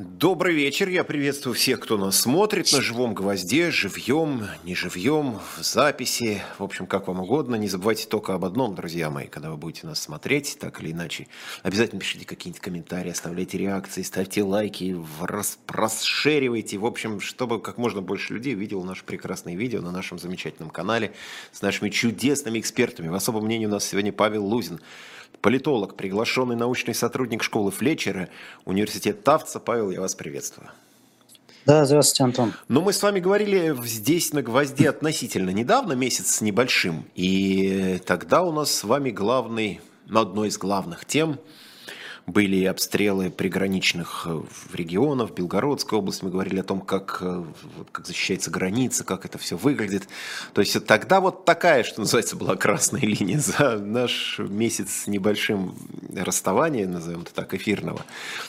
Добрый вечер, я приветствую всех, кто нас смотрит на живом гвозде, живьем, не живьем, в записи, в общем, как вам угодно. Не забывайте только об одном, друзья мои, когда вы будете нас смотреть, так или иначе, обязательно пишите какие-нибудь комментарии, оставляйте реакции, ставьте лайки, рас расшеривайте, в общем, чтобы как можно больше людей видел наши прекрасные видео на нашем замечательном канале с нашими чудесными экспертами. В особом мнении у нас сегодня Павел Лузин, политолог, приглашенный научный сотрудник школы Флетчера, университет Тавца. Павел, я вас приветствую. Да, здравствуйте, Антон. Ну, мы с вами говорили здесь на «Гвозде» относительно недавно, месяц с небольшим. И тогда у нас с вами главный, ну, одной из главных тем – были обстрелы приграничных э, регионов, Белгородской области, мы говорили о том, как, э, как защищается граница, как это все выглядит. То есть тогда вот такая, что называется, была красная линия за наш месяц с небольшим расставания, назовем это так, эфирного.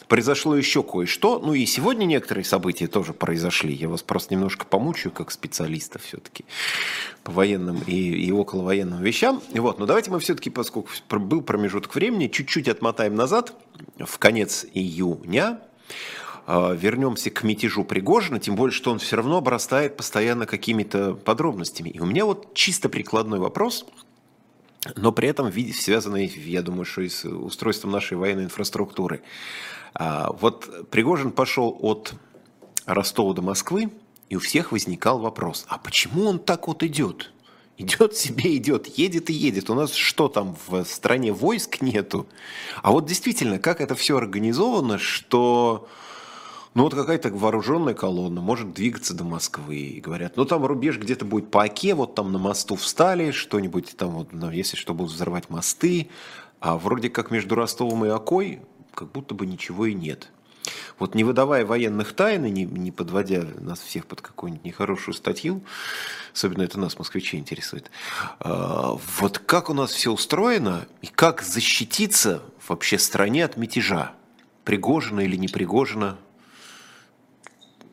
Произошло еще кое-что, ну и сегодня некоторые события тоже произошли. Я вас просто немножко помучаю, как специалиста все-таки по военным и, и околовоенным вещам. Вот, но давайте мы все-таки, поскольку был промежуток времени, чуть-чуть отмотаем назад – в конец июня а, вернемся к мятежу Пригожина, тем более, что он все равно обрастает постоянно какими-то подробностями. И у меня вот чисто прикладной вопрос, но при этом связанный, я думаю, что и с устройством нашей военной инфраструктуры. А, вот Пригожин пошел от Ростова до Москвы, и у всех возникал вопрос, а почему он так вот идет? Идет себе, идет, едет и едет. У нас что там, в стране войск нету? А вот действительно, как это все организовано, что ну вот какая-то вооруженная колонна может двигаться до Москвы. И говорят, ну там рубеж где-то будет по оке, вот там на мосту встали, что-нибудь там, вот, ну, если что, будут взрывать мосты. А вроде как между Ростовом и Окой как будто бы ничего и нет. Вот не выдавая военных тайн и не, не подводя нас всех под какую-нибудь нехорошую статью, особенно это нас, москвичей, интересует, а, вот как у нас все устроено и как защититься вообще стране от мятежа? Пригожено или не пригожено?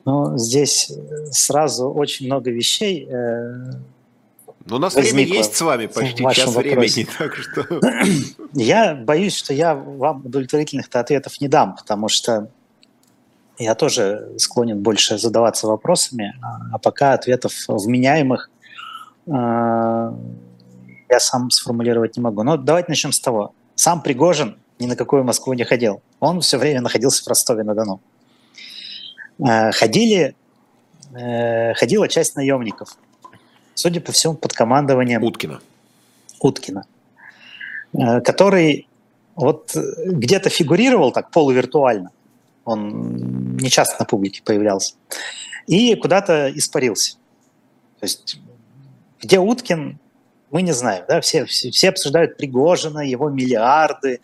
Ну, здесь сразу очень много вещей. Э, ну, у нас время есть с вами почти час вопросе. времени, так что... Я боюсь, что я вам удовлетворительных ответов не дам, потому что я тоже склонен больше задаваться вопросами, а пока ответов вменяемых э, я сам сформулировать не могу. Но давайте начнем с того. Сам Пригожин ни на какую Москву не ходил. Он все время находился в Ростове-на-Дону. Э, ходили, э, ходила часть наемников. Судя по всему, под командованием... Уткина. Уткина. Э, который вот где-то фигурировал так полувиртуально он не часто на публике появлялся, и куда-то испарился. То есть где Уткин, мы не знаем, да, все, все, все обсуждают Пригожина, его миллиарды,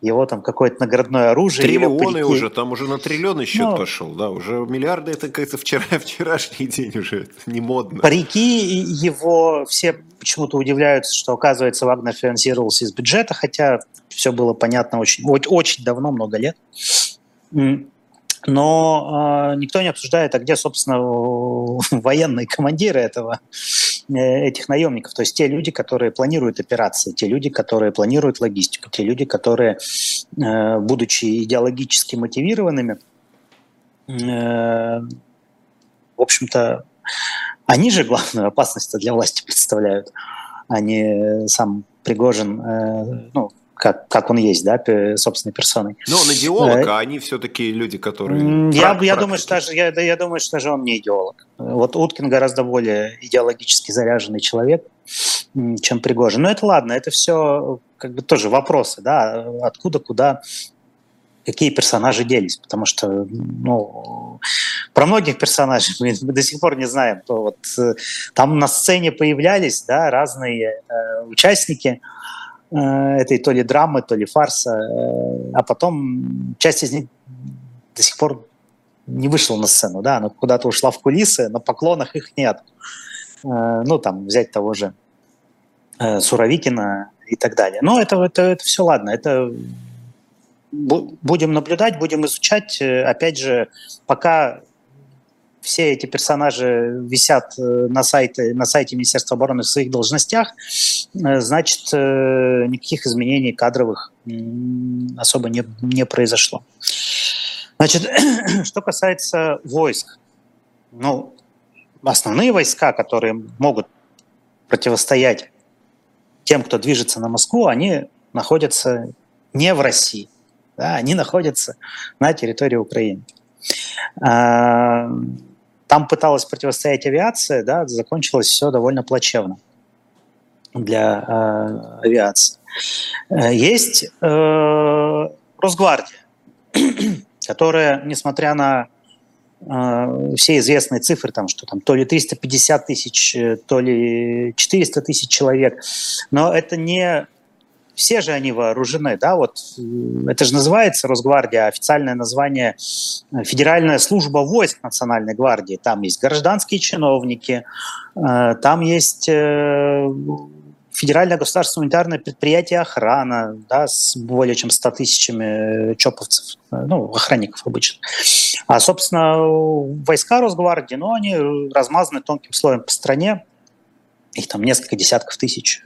его там какое-то наградное оружие. Триллионы уже, там уже на триллионы счет ну, пошел, да, уже миллиарды это как-то вчера, вчерашний день уже, не модно. Парики его, все почему-то удивляются, что, оказывается, Вагнер финансировался из бюджета, хотя все было понятно очень, очень давно, много лет. Но э, никто не обсуждает, а где, собственно, военные командиры этого, э, этих наемников. То есть те люди, которые планируют операции, те люди, которые планируют логистику, те люди, которые, э, будучи идеологически мотивированными, э, в общем-то, они же главную опасность для власти представляют, а не сам Пригожин, э, ну, как, как он есть, да, собственной персоной. Но он идеолог, э, а они все-таки люди, которые... Я, я, думаю, что даже, я, я думаю, что даже он не идеолог. Вот Уткин гораздо более идеологически заряженный человек, чем Пригожин. Но это ладно, это все как бы тоже вопросы, да, откуда, куда, какие персонажи делись, потому что, ну, про многих персонажей мы до сих пор не знаем. То вот э, там на сцене появлялись, да, разные э, участники, Э, этой то ли драмы, то ли фарса, э, а потом часть из них до сих пор не вышла на сцену, да, она куда-то ушла в кулисы, на поклонах их нет. Э, ну, там, взять того же Суровикина и так далее. Но это, это, это все ладно, это будем наблюдать, будем изучать. Опять же, пока все эти персонажи висят э, на сайте, на сайте Министерства обороны в своих должностях, э, значит, э, никаких изменений кадровых особо не, не произошло. Значит, что касается войск, ну, основные войска, которые могут противостоять тем, кто движется на Москву, они находятся не в России, да, они находятся на территории Украины. Там пыталась противостоять авиация, да, закончилось все довольно плачевно для э, авиации. Есть э, Росгвардия, которая, несмотря на э, все известные цифры, там, что там то ли 350 тысяч, то ли 400 тысяч человек, но это не все же они вооружены, да, вот э, это же называется Росгвардия, официальное название э, Федеральная служба войск Национальной гвардии. Там есть гражданские чиновники, э, там есть Федеральное государственное унитарное предприятие охрана, да, с более чем 100 тысячами чоповцев, ну, охранников обычно. А, собственно, войска Росгвардии, ну, они размазаны тонким слоем по стране, их там несколько десятков тысяч,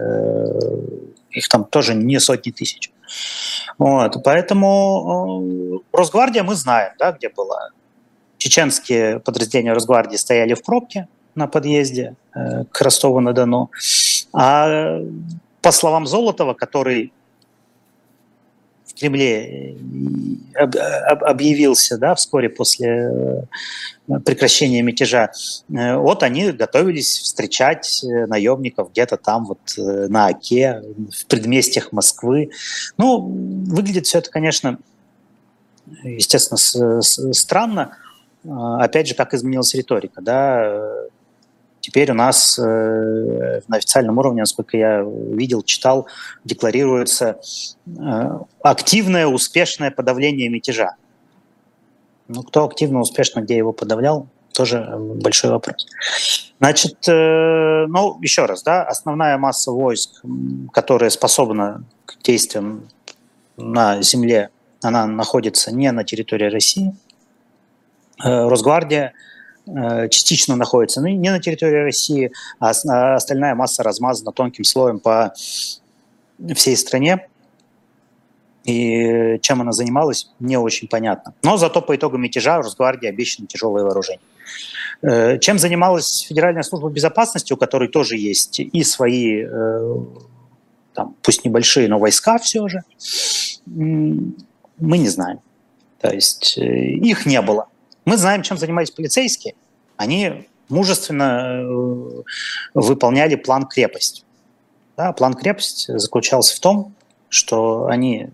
их там тоже не сотни тысяч. Вот, поэтому э, Росгвардия мы знаем, да, где была. Чеченские подразделения Росгвардии стояли в пробке на подъезде э, к Ростову-на-Дону. А по словам Золотова, который Кремле э, объявился да, вскоре после э, прекращения мятежа, э, вот они готовились встречать наемников где-то там вот на Оке, в предместьях Москвы. Ну, выглядит все это, конечно, естественно, странно. Опять же, как изменилась риторика, да, Теперь у нас э, на официальном уровне, насколько я видел, читал, декларируется э, активное, успешное подавление мятежа. Ну, кто активно, успешно, где его подавлял, тоже большой вопрос. Значит, э, ну, еще раз, да, основная масса войск, которая способна к действиям на земле, она находится не на территории России. Э, Росгвардия – Э, частично находится ну, не на территории России, а, а остальная масса размазана тонким слоем по всей стране. И чем она занималась, не очень понятно. Но зато по итогам мятежа Росгвардии обещано тяжелое вооружение. Э, чем занималась Федеральная служба безопасности, у которой тоже есть и свои, э, там, пусть небольшие, но войска все же, мы не знаем. То есть их не было. Мы знаем, чем занимались полицейские. Они мужественно э, выполняли план крепость. Да, план крепость заключался в том, что они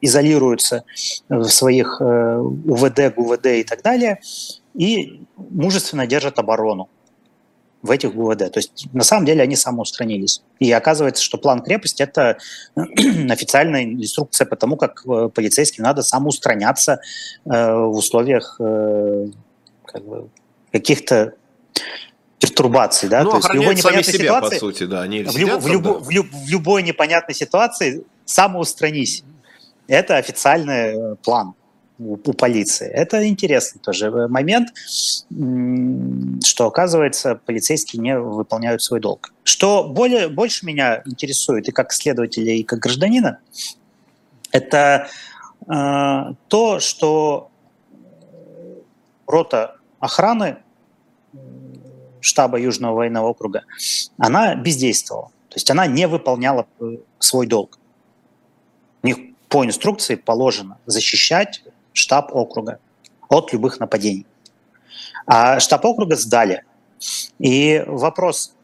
изолируются в своих э, УВД, ГУВД и так далее, и мужественно держат оборону в этих ГУВД. То есть на самом деле они самоустранились. И оказывается, что план крепости – это официальная инструкция по тому, как э, полицейским надо самоустраняться в условиях как бы, каких-то пертурбаций, да, ну, то есть в любой непонятной себя, ситуации, по сути, да, они в, люб, в, люб, да. в, люб, в любой непонятной ситуации самоустранись. Это официальный план у, у полиции. Это интересный тоже момент, что, оказывается, полицейские не выполняют свой долг. Что более, больше меня интересует и как следователя, и как гражданина, это э, то, что рота охраны штаба Южного военного округа, она бездействовала. То есть она не выполняла э, свой долг. У них по инструкции положено защищать штаб округа от любых нападений. А штаб округа сдали. И вопрос,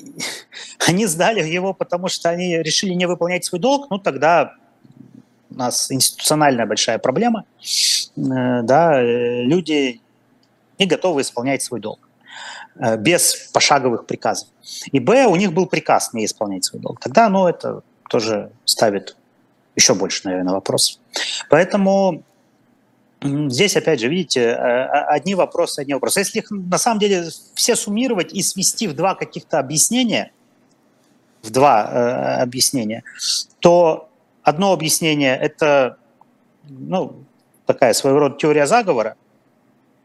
они сдали его, потому что они решили не выполнять свой долг, ну тогда у нас институциональная большая проблема, э, да, люди не готовы исполнять свой долг э, без пошаговых приказов. И Б, у них был приказ не исполнять свой долг. Тогда, ну, это тоже ставит еще больше, наверное, вопрос. Поэтому Здесь, опять же, видите, э, одни вопросы, одни вопросы. Если их на самом деле все суммировать и свести в два каких-то объяснения, в два э, объяснения, то одно объяснение – это ну, такая своего рода теория заговора,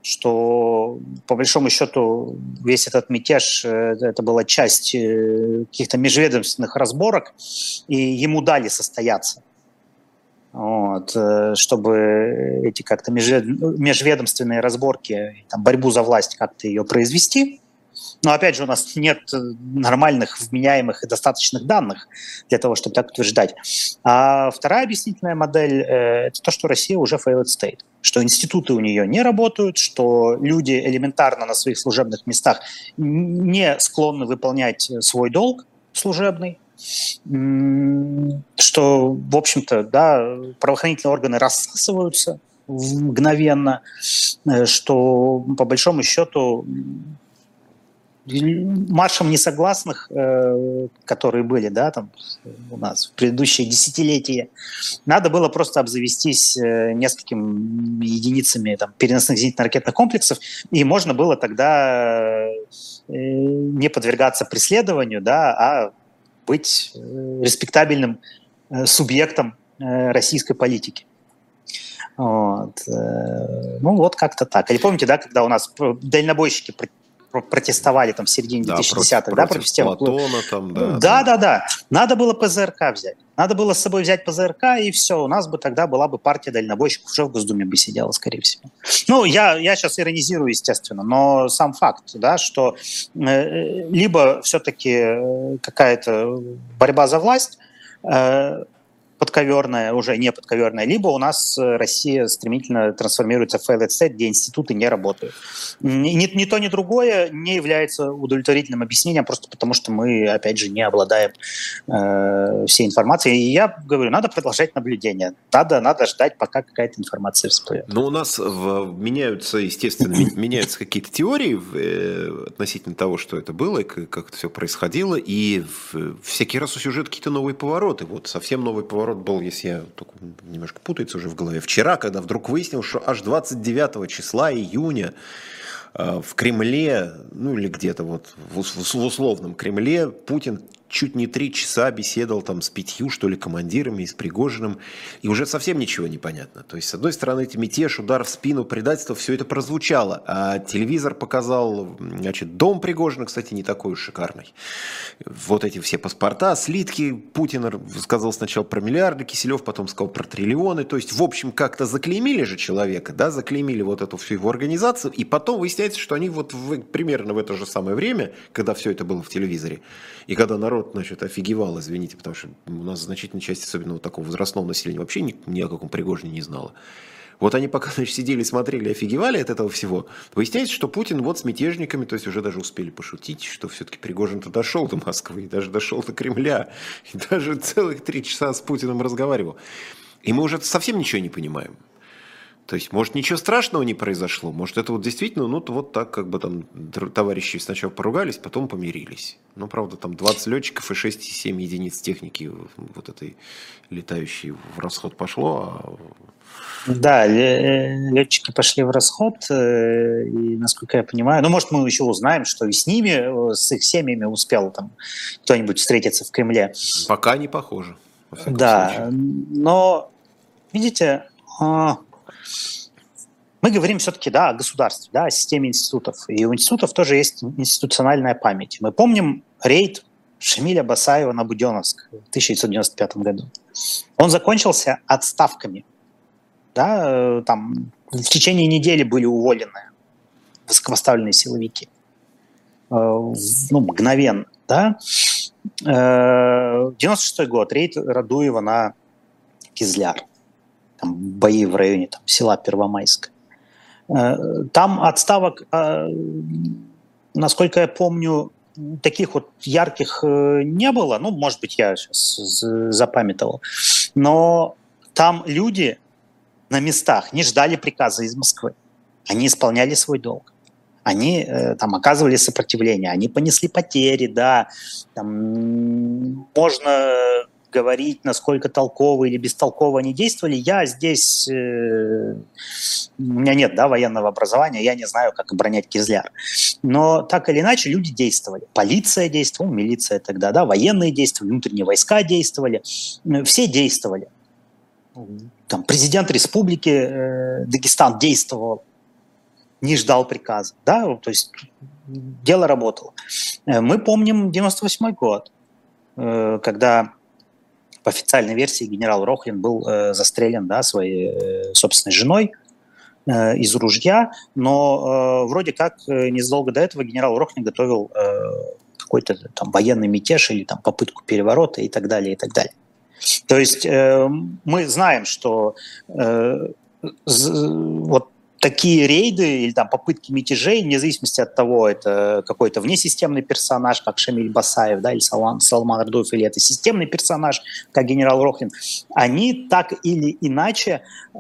что по большому счету весь этот мятеж э, это была часть каких-то межведомственных разборок, и ему дали состояться. вот, э, чтобы эти как-то межведомственные разборки, там, борьбу за власть как-то ее произвести. Но опять же, у нас нет нормальных, вменяемых и достаточных данных для того, чтобы так утверждать. А вторая объяснительная модель э, – это то, что Россия уже failed state, что институты у нее не работают, что люди элементарно на своих служебных местах не склонны выполнять свой долг служебный, что, в общем-то, да, правоохранительные органы рассасываются мгновенно, э, что, по большому счету, маршем несогласных, э, которые были, да, там у нас в предыдущие десятилетия, надо было просто обзавестись э, несколькими единицами там, переносных зенитно-ракетных комплексов, и можно было тогда не подвергаться преследованию, да, а быть э, респектабельным э, субъектом э, российской политики. Вот. Ну, вот как-то так. Или помните, да, когда у нас дальнобойщики протестовали там в середине да, 2010-х, против, да, против системы Платона, там, да, да, да, да, да. Надо было ПЗРК взять. Надо было с собой взять ПЗРК, и все, у нас бы тогда была бы партия дальнобойщиков, уже в Госдуме бы сидела, скорее всего. Ну, я, я сейчас иронизирую, естественно, но сам факт, да, что э, либо все-таки э, какая-то борьба за власть, э, подковерная, уже не подковерная, либо у нас э, Россия стремительно трансформируется в failed state, где институты не работают. Ни, ни то, ни другое не является удовлетворительным объяснением, просто потому что мы, опять же, не обладаем э, всей информацией. И я говорю, надо продолжать наблюдение, надо, надо ждать, пока какая-то информация всплывет. Но у нас в, меняются, естественно, меняются какие-то теории э, относительно того, что это было, как, как это все происходило, и в, всякий раз у сюжета какие-то новые повороты. Вот совсем новый поворот поворот был, если я только немножко путается уже в голове, вчера, когда вдруг выяснил, что аж 29 числа июня э, в Кремле, ну или где-то вот в условном Кремле, Путин чуть не три часа беседовал там с пятью, что ли, командирами и с Пригожиным, и уже совсем ничего не понятно. То есть, с одной стороны, эти мятеж, удар в спину, предательство, все это прозвучало, а телевизор показал, значит, дом Пригожина, кстати, не такой уж шикарный. Вот эти все паспорта, слитки, Путин сказал сначала про миллиарды, Киселев потом сказал про триллионы, то есть, в общем, как-то заклеймили же человека, да, заклеймили вот эту всю его организацию, и потом выясняется, что они вот в, примерно в это же самое время, когда все это было в телевизоре, и когда народ народ, значит, офигевал, извините, потому что у нас значительная часть, особенно вот такого возрастного населения, вообще ни, ни о каком Пригожине не знала. Вот они пока значит, сидели, смотрели, офигевали от этого всего. Выясняется, что Путин вот с мятежниками, то есть уже даже успели пошутить, что все-таки Пригожин-то дошел до Москвы, и даже дошел до Кремля, и даже целых три часа с Путиным разговаривал. И мы уже совсем ничего не понимаем. То есть, может, ничего страшного не произошло, может, это вот действительно, ну, вот так, как бы там товарищи сначала поругались, потом помирились. Ну, правда, там 20 летчиков и 6-7 единиц техники вот этой летающей в расход пошло, а да, летчики пошли в расход, э, и, насколько я понимаю, ну, может, мы еще узнаем, что и с ними, с их семьями успел там кто-нибудь встретиться в Кремле. Пока не похоже. Да, случае. но, видите, а, мы говорим все-таки да, о государстве, да, о системе институтов. И у институтов тоже есть институциональная память. Мы помним рейд Шамиля Басаева на Буденовск в 1995 году. Он закончился отставками. Да, там в течение недели были уволены высокопоставленные силовики. Э, ну, мгновенно. Да? 96 э, год, рейд Радуева на Кизляр там, бои в районе там, села Первомайск. Э, там отставок, э, насколько я помню, таких вот ярких э, не было. Ну, может быть, я сейчас запамятовал. Но там люди на местах не ждали приказа из Москвы. Они исполняли свой долг. Они там оказывали сопротивление, они понесли потери, да. Там, можно говорить, насколько толково или бестолково они действовали. Я здесь, э, у меня нет да, военного образования, я не знаю, как оборонять Кизляр. Но так или иначе люди действовали. Полиция действовала, милиция тогда, да, военные действовали, внутренние войска действовали, все действовали. Там, президент республики э, Дагестан действовал, не ждал приказа, да, то есть дело работало. Э, мы помним 98 год, э, когда официальной версии генерал Рохлин был э, застрелен да, своей э, собственной женой э, из ружья, но э, вроде как э, незадолго до этого генерал Рохлин готовил э, какой-то там военный мятеж или там попытку переворота и так далее, и так далее. То есть э, мы знаем, что э, вот такие рейды или там попытки мятежей, вне зависимости от того, это какой-то внесистемный персонаж, как Шамиль Басаев, да, или Салман, Салман Ардуев, или это системный персонаж, как генерал Рохлин, они так или иначе, э,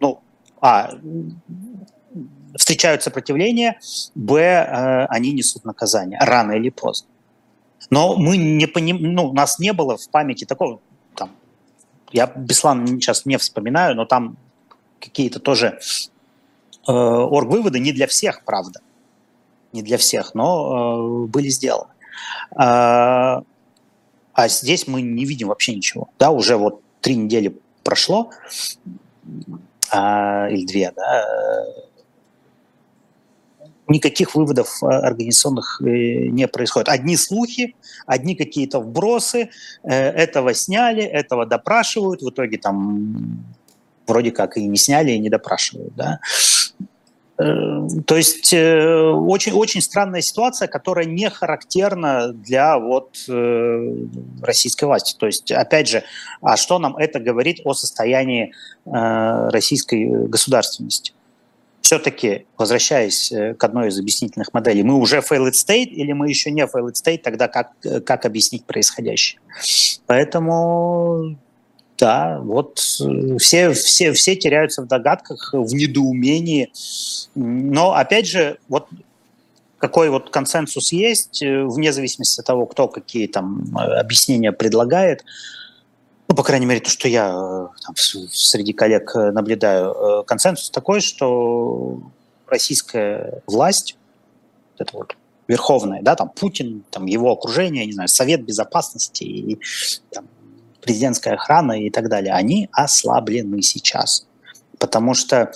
ну, а, встречают сопротивление, б, э, они несут наказание, рано или поздно. Но мы не поним... ну, у нас не было в памяти такого, там, я Беслан сейчас не вспоминаю, но там какие-то тоже э, орг-выводы, не для всех, правда, не для всех, но э, были сделаны. А, а здесь мы не видим вообще ничего. Да, уже вот три недели прошло, а, или две, да, никаких выводов э, организационных э, не происходит. Одни слухи, одни какие-то вбросы, э, этого сняли, этого допрашивают, в итоге там вроде как и не сняли, и не допрашивают. Да? То есть очень, очень странная ситуация, которая не характерна для вот, российской власти. То есть, опять же, а что нам это говорит о состоянии российской государственности? все-таки, возвращаясь э, к одной из объяснительных моделей, мы уже failed state или мы еще не failed state, тогда как, э, как объяснить происходящее? Поэтому, да, вот э, все, все, все теряются в догадках, в недоумении. Но, опять же, вот какой вот консенсус есть, вне зависимости от того, кто какие там объяснения предлагает, ну, по крайней мере, то, что я э, там, среди коллег э, наблюдаю, э, консенсус такой, что российская власть, это вот верховная, да, там Путин, там его окружение, не знаю, Совет Безопасности и там, президентская охрана и так далее, они ослаблены сейчас. Потому что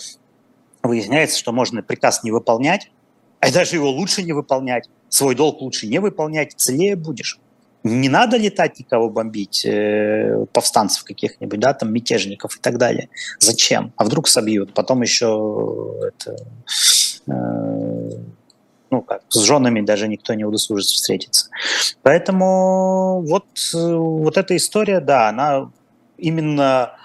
выясняется, что можно приказ не выполнять, а даже его лучше не выполнять, свой долг лучше не выполнять, целее будешь. Не надо летать никого бомбить, э, повстанцев каких-нибудь, да, там мятежников и так далее. Зачем? А вдруг собьют? Потом еще это, э, ну как, с женами даже никто не удосужится встретиться. Поэтому вот, вот эта история, да, она именно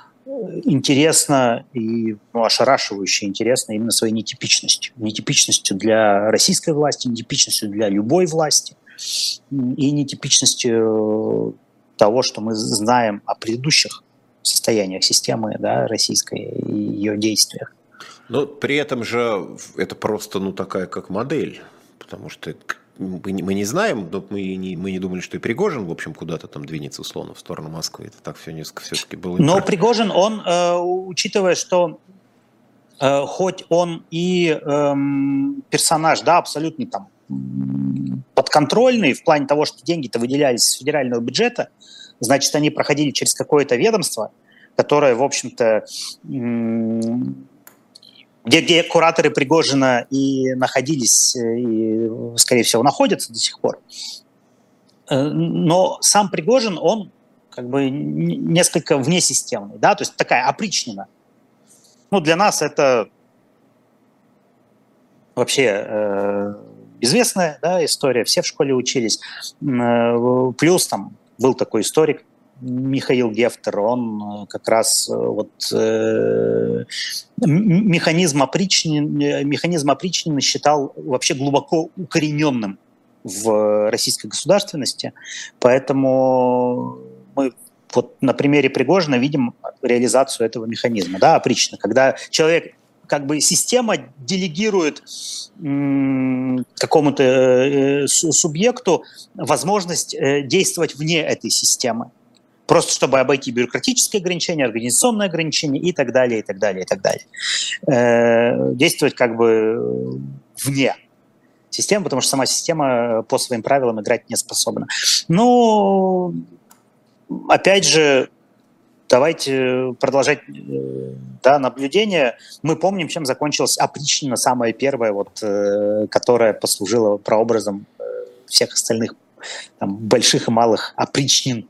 интересна и ну, ошарашивающе интересна именно своей нетипичностью. Нетипичностью для российской власти, нетипичностью для любой власти и нетипичностью того, что мы знаем о предыдущих состояниях системы да, российской и ее действиях. Но при этом же это просто ну, такая как модель, потому что мы не, мы не знаем, но мы не, мы не думали, что и Пригожин, в общем, куда-то там двинется условно в сторону Москвы. Это так все несколько все-таки было. Но Пригожин, он, э, учитывая, что э, хоть он и э, персонаж, да, абсолютно там подконтрольные в плане того, что деньги-то выделялись из федерального бюджета, значит, они проходили через какое-то ведомство, которое, в общем-то, где, где кураторы Пригожина и находились, э, и, скорее всего, находятся до сих пор. Э, но сам Пригожин, он как бы несколько внесистемный, да, то есть такая опричнина. Ну, для нас это вообще э, известная да, история, все в школе учились. Э, плюс там был такой историк Михаил Гефтер, он э, как раз э, вот э, механизм, опричнин, механизм опричнины считал вообще глубоко укорененным в российской государственности, поэтому мы вот на примере Пригожина видим реализацию этого механизма, да, опричнина, когда человек как бы система делегирует какому-то э, субъекту возможность э, действовать вне этой системы. Просто чтобы обойти бюрократические ограничения, организационные ограничения и так далее, и так далее, и так далее. Э, действовать как бы вне системы, потому что сама система по своим правилам играть не способна. Но, опять же, давайте продолжать э, да, наблюдение. Мы помним, чем закончилась опричнина, самая первая, вот, э, которая послужила прообразом э, всех остальных там, больших и малых опричнин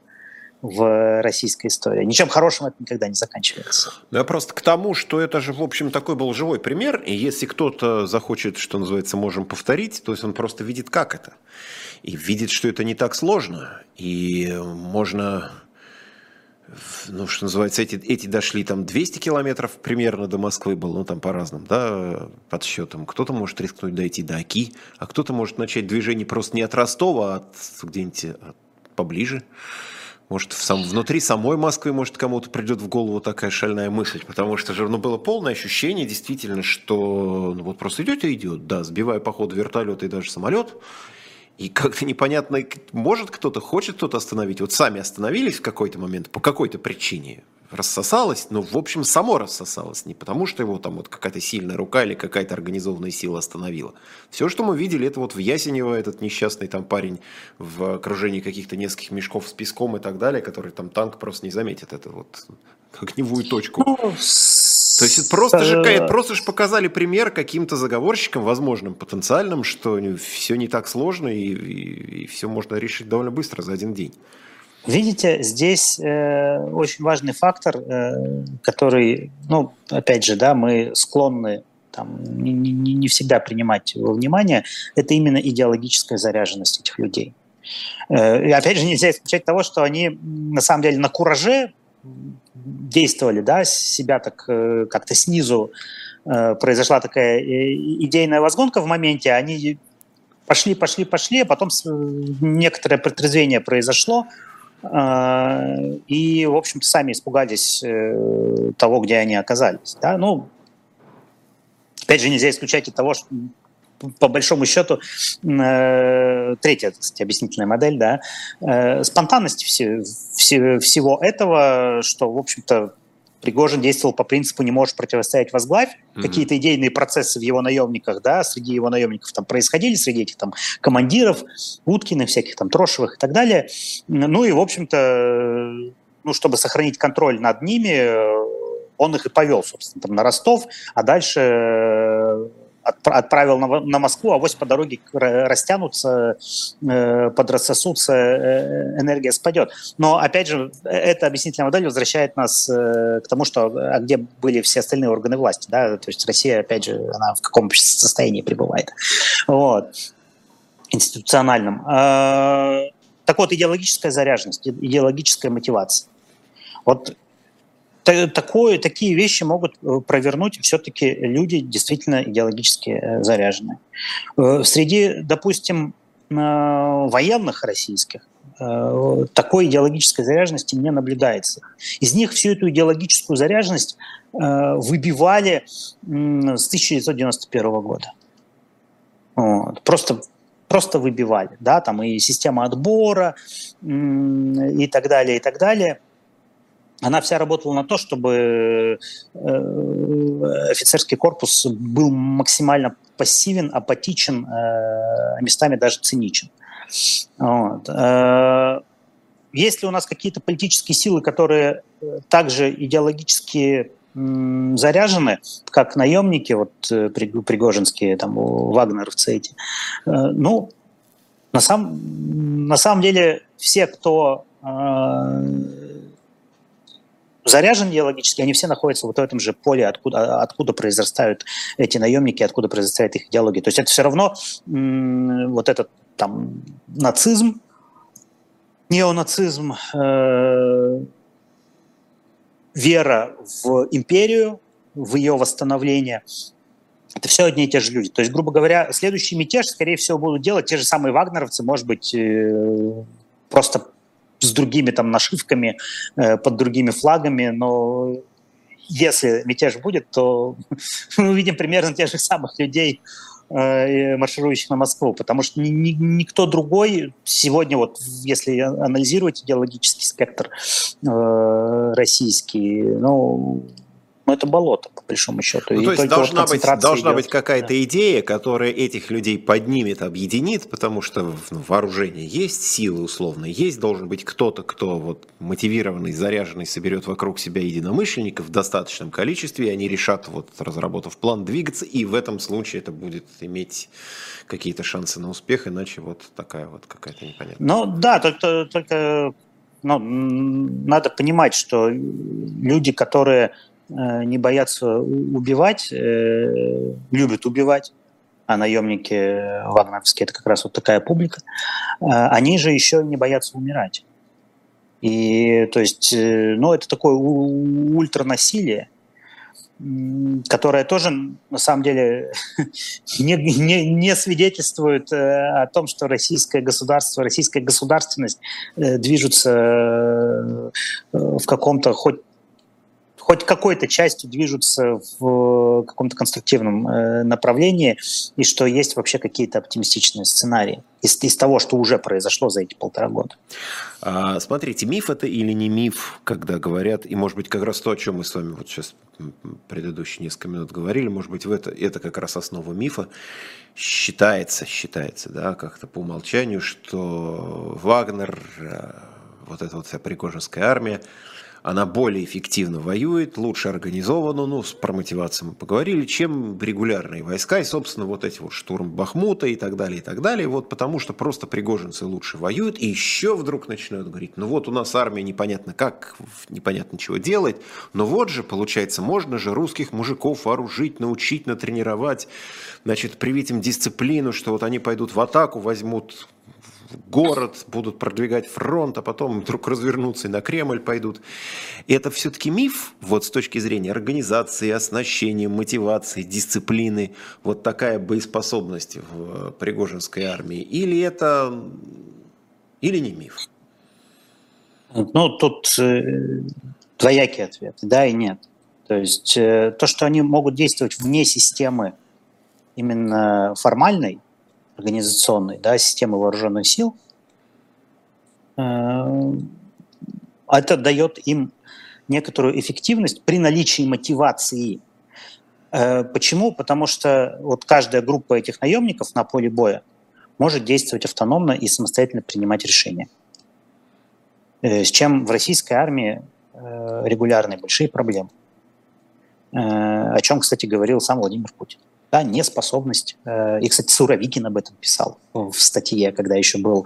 в российской истории. Ничем хорошим это никогда не заканчивается. Я просто к тому, что это же, в общем, такой был живой пример, и если кто-то захочет, что называется, можем повторить, то есть он просто видит, как это. И видит, что это не так сложно, и можно ну, что называется, эти, эти дошли там 200 километров примерно до Москвы было, ну, там по-разному, да, подсчетам. Кто-то может рискнуть дойти до Оки, а кто-то может начать движение просто не от Ростова, а от где-нибудь поближе. Может, в сам, внутри самой Москвы, может, кому-то придет в голову такая шальная мысль, потому что же ну, было полное ощущение действительно, что ну, вот просто идет и идет, да, сбивая по ходу вертолет и даже самолет, и как-то непонятно, может кто-то, хочет кто-то остановить. Вот сами остановились в какой-то момент по какой-то причине рассосалось, но, в общем, само рассосалось. Не потому, что его там вот какая-то сильная рука или какая-то организованная сила остановила. Все, что мы видели, это вот в Ясенево этот несчастный там парень в окружении каких-то нескольких мешков с песком и так далее, который там танк просто не заметит. Это вот огневую точку. Ну, То есть просто же, просто же показали пример каким-то заговорщикам, возможным, потенциальным, что все не так сложно и, и, и все можно решить довольно быстро за один день. Видите, здесь э, очень важный фактор, э, который, ну, опять же, да, мы склонны там, не, не, не всегда принимать во внимание, это именно идеологическая заряженность этих людей. Э, и опять же, нельзя исключать того, что они на самом деле на кураже действовали, да, себя так э, как-то снизу э, произошла такая идейная возгонка в моменте, они пошли, пошли, пошли, а потом некоторое протрезвение произошло, и, в общем-то, сами испугались того, где они оказались. Да? Ну, опять же, нельзя исключать и того, что по большому счету, э, третья так сказать, объяснительная модель, да, э, спонтанность все, все, всего этого, что, в общем-то, Пригожин действовал по принципу «не можешь противостоять возглавь». Mm-hmm. Какие-то идейные процессы в его наемниках, да, среди его наемников там происходили, среди этих там командиров, Уткиных, всяких там Трошевых и так далее. Ну и, в общем-то, ну, чтобы сохранить контроль над ними, он их и повел, собственно, там, на Ростов, а дальше отправил на, Москву, а вось по дороге растянутся, э, подрассосутся, э, энергия спадет. Но, опять же, эта объяснительная модель возвращает нас э, к тому, что а где были все остальные органы власти. Да? То есть Россия, опять же, она в каком состоянии пребывает. Вот. Институциональном. Э, так вот, идеологическая заряженность, идеологическая мотивация. Вот такое, такие вещи могут э, провернуть все-таки люди действительно идеологически э, заряженные. Э, среди, допустим, военных российских такой идеологической заряженности не наблюдается. Из них всю эту идеологическую заряженность выбивали с 1991 года. Вот. Просто просто выбивали, да, там и система отбора и так далее, и так далее – она вся работала на то, чтобы э, офицерский корпус был максимально пассивен, апатичен, э, местами даже циничен. Вот. Э, есть ли у нас какие-то политические силы, которые также идеологически заряжены, как наемники, вот пригожинские, там, вагнеровцы эти. Ну, на, сам, на самом деле, все, кто заряжен идеологически, они все находятся вот в этом же поле, откуда, откуда произрастают эти наемники, откуда произрастает их идеология. То есть это все равно вот этот там нацизм, неонацизм, э, вера в империю, в ее восстановление, это все одни и те же люди. То есть, грубо говоря, следующий мятеж, скорее всего, будут делать те же самые вагнеровцы, может быть, э, просто с другими там нашивками, э, под другими флагами, но если мятеж будет, то мы увидим примерно тех же самых людей, э, марширующих на Москву, потому что ни, ни, никто другой сегодня, вот если анализировать идеологический спектр э, российский, ну, ну, это болото, по большому счету. Ну, то есть должна, вот быть, должна идет. быть какая-то да. идея, которая этих людей поднимет, объединит, потому что ну, вооружение есть, силы условно есть, должен быть кто-то, кто вот мотивированный, заряженный, соберет вокруг себя единомышленников в достаточном количестве, и они решат, вот разработав план, двигаться, и в этом случае это будет иметь какие-то шансы на успех, иначе вот такая вот какая-то непонятная. Ну да, только, только ну, надо понимать, что люди, которые не боятся убивать, э, любят убивать, а наемники вагнеровские – это как раз вот такая публика, э, они же еще не боятся умирать. И то есть, ну, это такое ультранасилие, которая тоже на самом деле не, не, не свидетельствует э, о том, что российское государство, российская государственность э, движутся э, в каком-то хоть хоть какой-то частью движутся в каком-то конструктивном направлении, и что есть вообще какие-то оптимистичные сценарии из, из того, что уже произошло за эти полтора года. А, смотрите, миф это или не миф, когда говорят, и может быть как раз то, о чем мы с вами вот сейчас предыдущие несколько минут говорили, может быть, в это, это как раз основа мифа. Считается, считается, да, как-то по умолчанию, что Вагнер, э, вот эта вот вся Пригожинская армия, она более эффективно воюет, лучше организована, ну, про мотивацию мы поговорили, чем регулярные войска, и, собственно, вот эти вот штурм Бахмута и так далее, и так далее, вот потому что просто пригожинцы лучше воюют, и еще вдруг начинают говорить, ну вот у нас армия непонятно как, непонятно чего делать, но вот же, получается, можно же русских мужиков вооружить, научить, натренировать, значит, привить им дисциплину, что вот они пойдут в атаку, возьмут город, будут продвигать фронт, а потом вдруг развернутся и на Кремль пойдут. И это все-таки миф, вот с точки зрения организации, оснащения, мотивации, дисциплины, вот такая боеспособность в Пригожинской армии, или это, или не миф? Ну, тут э, двоякий ответ, да и нет. То есть э, то, что они могут действовать вне системы именно формальной, организационной да, системы вооруженных сил, э, это дает им некоторую эффективность при наличии мотивации. Э, почему? Потому что вот каждая группа этих наемников на поле боя может действовать автономно и самостоятельно принимать решения. Э, с чем в российской армии регулярные большие проблемы. О чем, кстати, говорил сам Владимир Путин да, неспособность. Э, и, кстати, Суровикин об этом писал в статье, когда еще был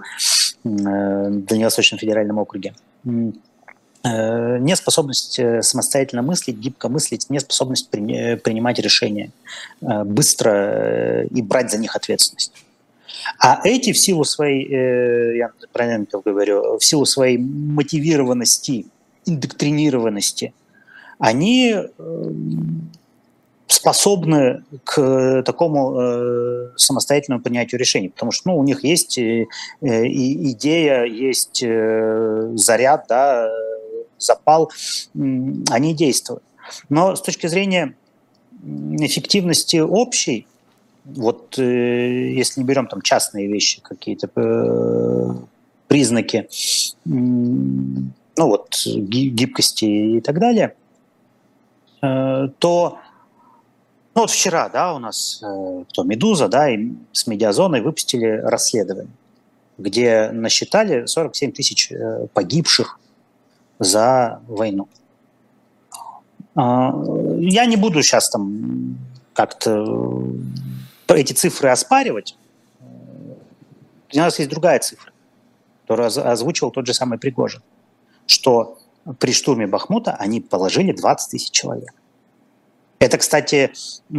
э, в Дальневосточном федеральном округе. Э, неспособность самостоятельно мыслить, гибко мыслить, неспособность принимать решения быстро и брать за них ответственность. А эти в силу своей, я правильно говорю, в силу своей мотивированности, индоктринированности, они способны к такому э, самостоятельному принятию решений, потому что ну, у них есть э, э, идея, есть э, заряд, да, запал, э, они действуют. Но с точки зрения эффективности общей, вот э, если не берем там частные вещи, какие-то э, признаки, э, ну вот гибкости и так далее, э, то ну вот вчера, да, у нас э, кто, «Медуза», да, и с «Медиазоной» выпустили расследование, где насчитали 47 тысяч э, погибших за войну. Э, я не буду сейчас там как-то эти цифры оспаривать. У нас есть другая цифра, которую озвучивал тот же самый Пригожин, что при штурме Бахмута они положили 20 тысяч человек. Это, кстати, э,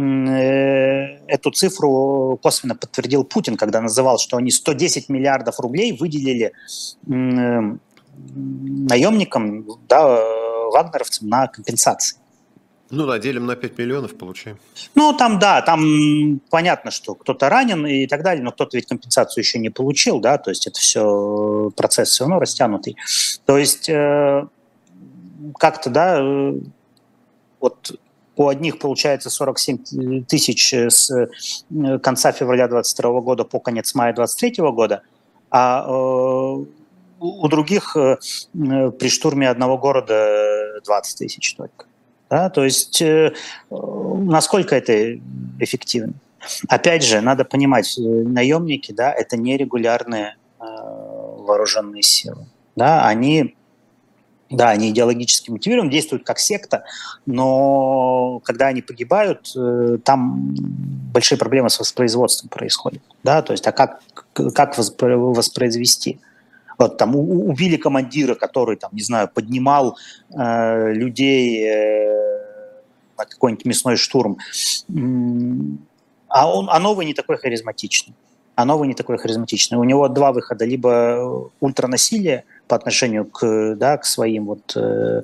эту цифру косвенно подтвердил Путин, когда называл, что они 110 миллиардов рублей выделили наемникам, да, вагнеровцам на компенсации. Ну да, делим на 5 миллионов, получаем. Ну там, да, там понятно, что кто-то ранен и так далее, но кто-то ведь компенсацию еще не получил, да, то есть это все процесс все равно растянутый. То есть э, как-то, да, э, вот у одних получается 47 тысяч с э, конца февраля 2022 года по конец мая 2023 года, а э, у других э, при штурме одного города 20 тысяч только. Да? То есть э, насколько это эффективно? Опять же, надо понимать, э, наемники, да, это нерегулярные э, вооруженные силы. Да, они да, они идеологически мотивированы, действуют как секта, но когда они погибают, э, там большие проблемы с воспроизводством происходят. Да? То есть, а как, как воспроизвести? Вот там убили командира, который, там, не знаю, поднимал э, людей э, на какой-нибудь мясной штурм. А, он, а новый не такой харизматичный. А новый не такой харизматичный. У него два выхода. Либо ультранасилие – по отношению к, да, к своим вот, э,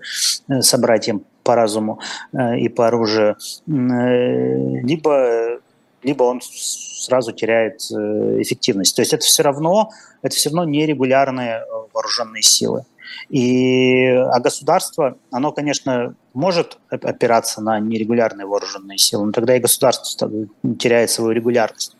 собратьям по разуму э, и по оружию, э, либо, либо он сразу теряет э, эффективность. То есть это все равно, это все равно нерегулярные э, вооруженные силы. И, а государство, оно, конечно, может опираться на нерегулярные вооруженные силы, но тогда и государство теряет свою регулярность.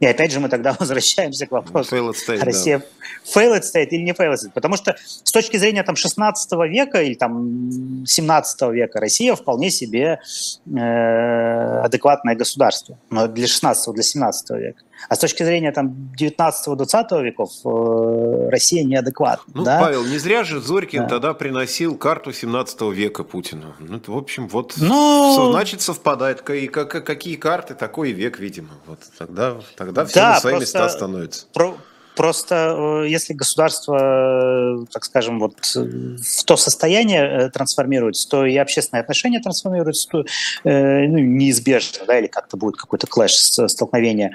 И опять же мы тогда возвращаемся к вопросу, failed state, Россия да. failed state или не failed state. Потому что с точки зрения там, 16 века или там, 17 века Россия вполне себе э, адекватное государство. Но для 16 для 17 века. А с точки зрения там 19-20 веков э, Россия неадекватна. Ну, да? Павел, не зря же Зорькин да. тогда приносил карту 17 века Путину. Ну, в общем, вот Но... значит совпадает. И как, какие карты, такой век, видимо. Вот тогда, тогда все да, на свои места становятся. Про Просто э, если государство, э, так скажем, вот в то состояние трансформируется, то и общественные отношения трансформируются, то, ну, неизбежно, да, или как-то будет какой-то клэш, столкновение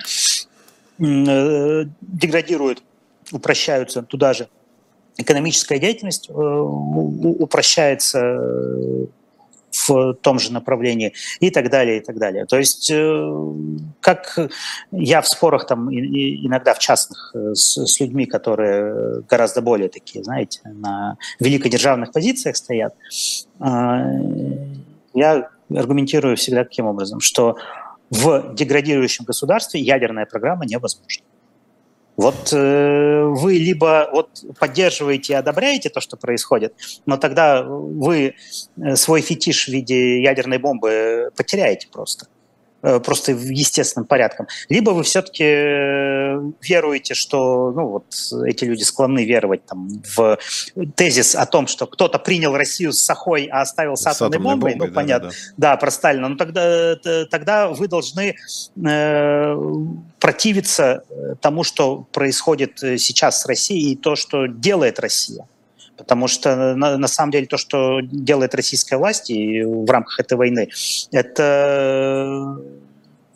Э, деградируют, упрощаются туда же. Экономическая деятельность э, упрощается э, в том же направлении и так далее, и так далее. То есть, как я в спорах там иногда в частных с, с людьми, которые гораздо более такие, знаете, на великодержавных позициях стоят, я аргументирую всегда таким образом, что в деградирующем государстве ядерная программа невозможна. Вот э, вы либо вот поддерживаете и одобряете то, что происходит, но тогда вы э, свой фетиш в виде ядерной бомбы потеряете просто. Э, просто естественным порядком. Либо вы все-таки э, веруете, что ну, вот эти люди склонны веровать там, в тезис о том, что кто-то принял Россию с Сахой, а оставил с атомной, атомной бомбой, бомбой, ну, да, понятно, да, да. да, про Сталина. Ну, тогда, тогда вы должны э, противиться тому, что происходит сейчас с Россией и то, что делает Россия. Потому что на, на самом деле то, что делает российская власть и в рамках этой войны, это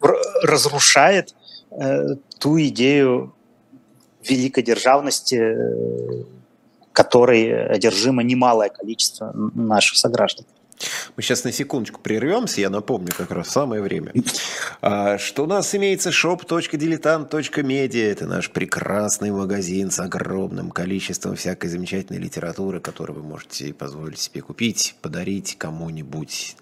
э, разрушает э, ту идею великой державности, э, которой одержимо немалое количество наших сограждан. Мы сейчас на секундочку прервемся, я напомню как раз самое время, а, что у нас имеется? Shop.diletant.media, это наш прекрасный магазин с огромным количеством всякой замечательной литературы, которую вы можете позволить себе купить, подарить кому-нибудь,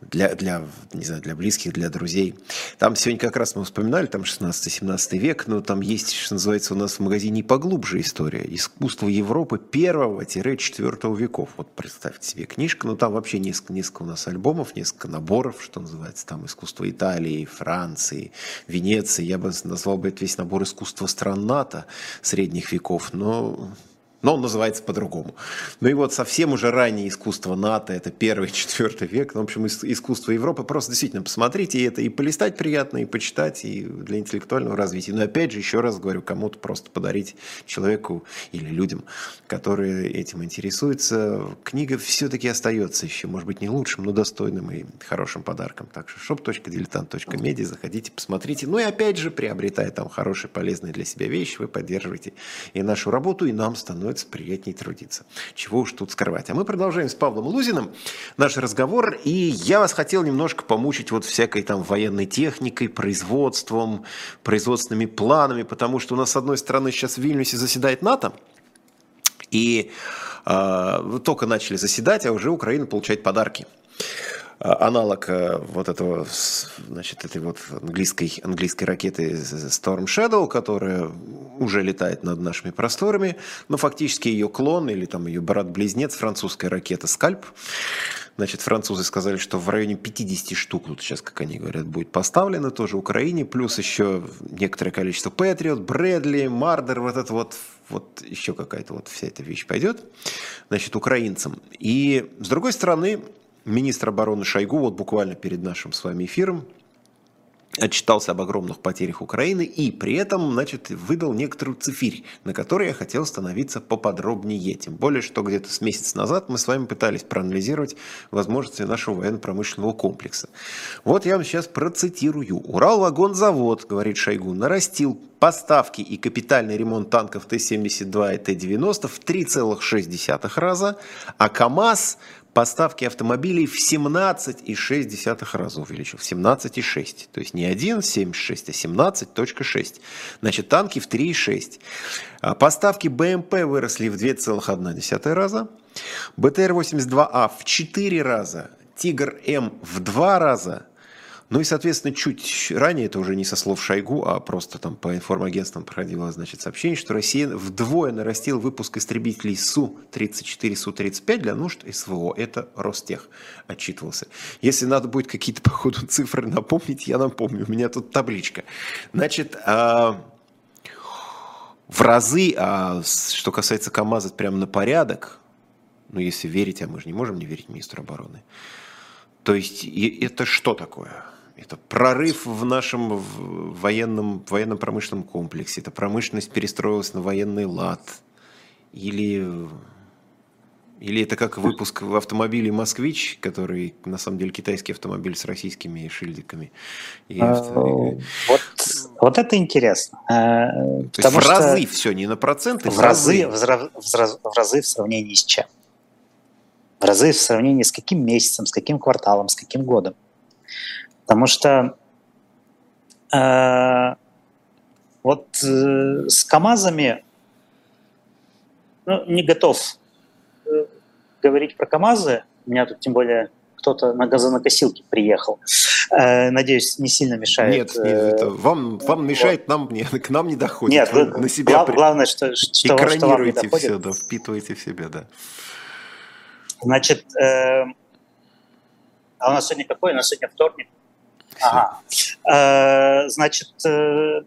для, для, не знаю, для близких, для друзей. Там сегодня как раз мы вспоминали, там 16-17 век, но там есть, что называется, у нас в магазине поглубже история. Искусство Европы первого-четвертого веков. Вот представьте себе книжка, но там вообще несколько, несколько у нас альбомов, несколько наборов, что называется, там искусство Италии, Франции, Венеции. Я бы назвал бы это весь набор искусства стран НАТО средних веков, но но он называется по-другому. Ну и вот совсем уже раннее искусство НАТО, это первый, четвертый век, ну, в общем, искусство Европы, просто действительно посмотрите, и это и полистать приятно, и почитать, и для интеллектуального развития. Но опять же, еще раз говорю, кому-то просто подарить человеку или людям, которые этим интересуются, книга все-таки остается еще, может быть, не лучшим, но достойным и хорошим подарком. Так что shop.diletant.media, заходите, посмотрите. Ну и опять же, приобретая там хорошие, полезные для себя вещи, вы поддерживаете и нашу работу, и нам становится становится приятнее трудиться. Чего уж тут скрывать. А мы продолжаем с Павлом Лузиным наш разговор. И я вас хотел немножко помучить вот всякой там военной техникой, производством, производственными планами, потому что у нас, с одной стороны, сейчас в Вильнюсе заседает НАТО, и э, только начали заседать, а уже Украина получает подарки. А, аналог э, вот этого, значит, этой вот английской, английской ракеты Storm Shadow, которая уже летает над нашими просторами, но фактически ее клон или там ее брат-близнец, французская ракета Скальп, Значит, французы сказали, что в районе 50 штук, тут сейчас, как они говорят, будет поставлено тоже Украине, плюс еще некоторое количество Патриот, Брэдли, Мардер, вот это вот, вот еще какая-то вот вся эта вещь пойдет, значит, украинцам. И, с другой стороны, министр обороны Шойгу вот буквально перед нашим с вами эфиром отчитался об огромных потерях Украины и при этом, значит, выдал некоторую цифирь, на которой я хотел остановиться поподробнее. Тем более, что где-то с месяц назад мы с вами пытались проанализировать возможности нашего военно-промышленного комплекса. Вот я вам сейчас процитирую. Уралвагонзавод, говорит Шойгу, нарастил поставки и капитальный ремонт танков Т-72 и Т-90 в 3,6 раза, а КАМАЗ поставки автомобилей в 17,6 раза увеличил. В 17,6. То есть не 1,76, а 17,6. Значит, танки в 3,6. А поставки БМП выросли в 2,1 раза. БТР-82А в 4 раза. Тигр-М в 2 раза. Ну и, соответственно, чуть ранее, это уже не со слов Шойгу, а просто там по информагентствам проходило, значит, сообщение, что Россия вдвое нарастила выпуск истребителей Су-34, Су-35 для нужд СВО. Это Ростех отчитывался. Если надо будет какие-то, по ходу, цифры напомнить, я напомню. У меня тут табличка. Значит, а, в разы, а что касается КАМАЗа, прямо на порядок, ну, если верить, а мы же не можем не верить министру обороны, то есть это что такое? Это прорыв в нашем военном, военно-промышленном комплексе. Это промышленность перестроилась на военный лад. Или, или это как выпуск в автомобиле «Москвич», который на самом деле китайский автомобиль с российскими шильдиками. И а, авто... вот, вот это интересно. Э, То есть в разы все, не на проценты, в разы. В разы, в разы в сравнении с чем? В разы в сравнении с каким месяцем, с каким кварталом, с каким годом. Потому что э, вот э, с КАМАЗами ну, не готов э, говорить про КАМАЗы. У меня тут тем более кто-то на газонокосилке приехал. Э, надеюсь, не сильно мешает. Нет, нет это вам, вам мешает, вот. нам, не, к нам не доходит. Нет, вы, на себя глав, при... главное, что, что, Экранируете что вам не доходит. все, да, впитываете в себя, да. Значит, э, а у нас сегодня какой? У нас сегодня вторник. Ага. Э, значит, э,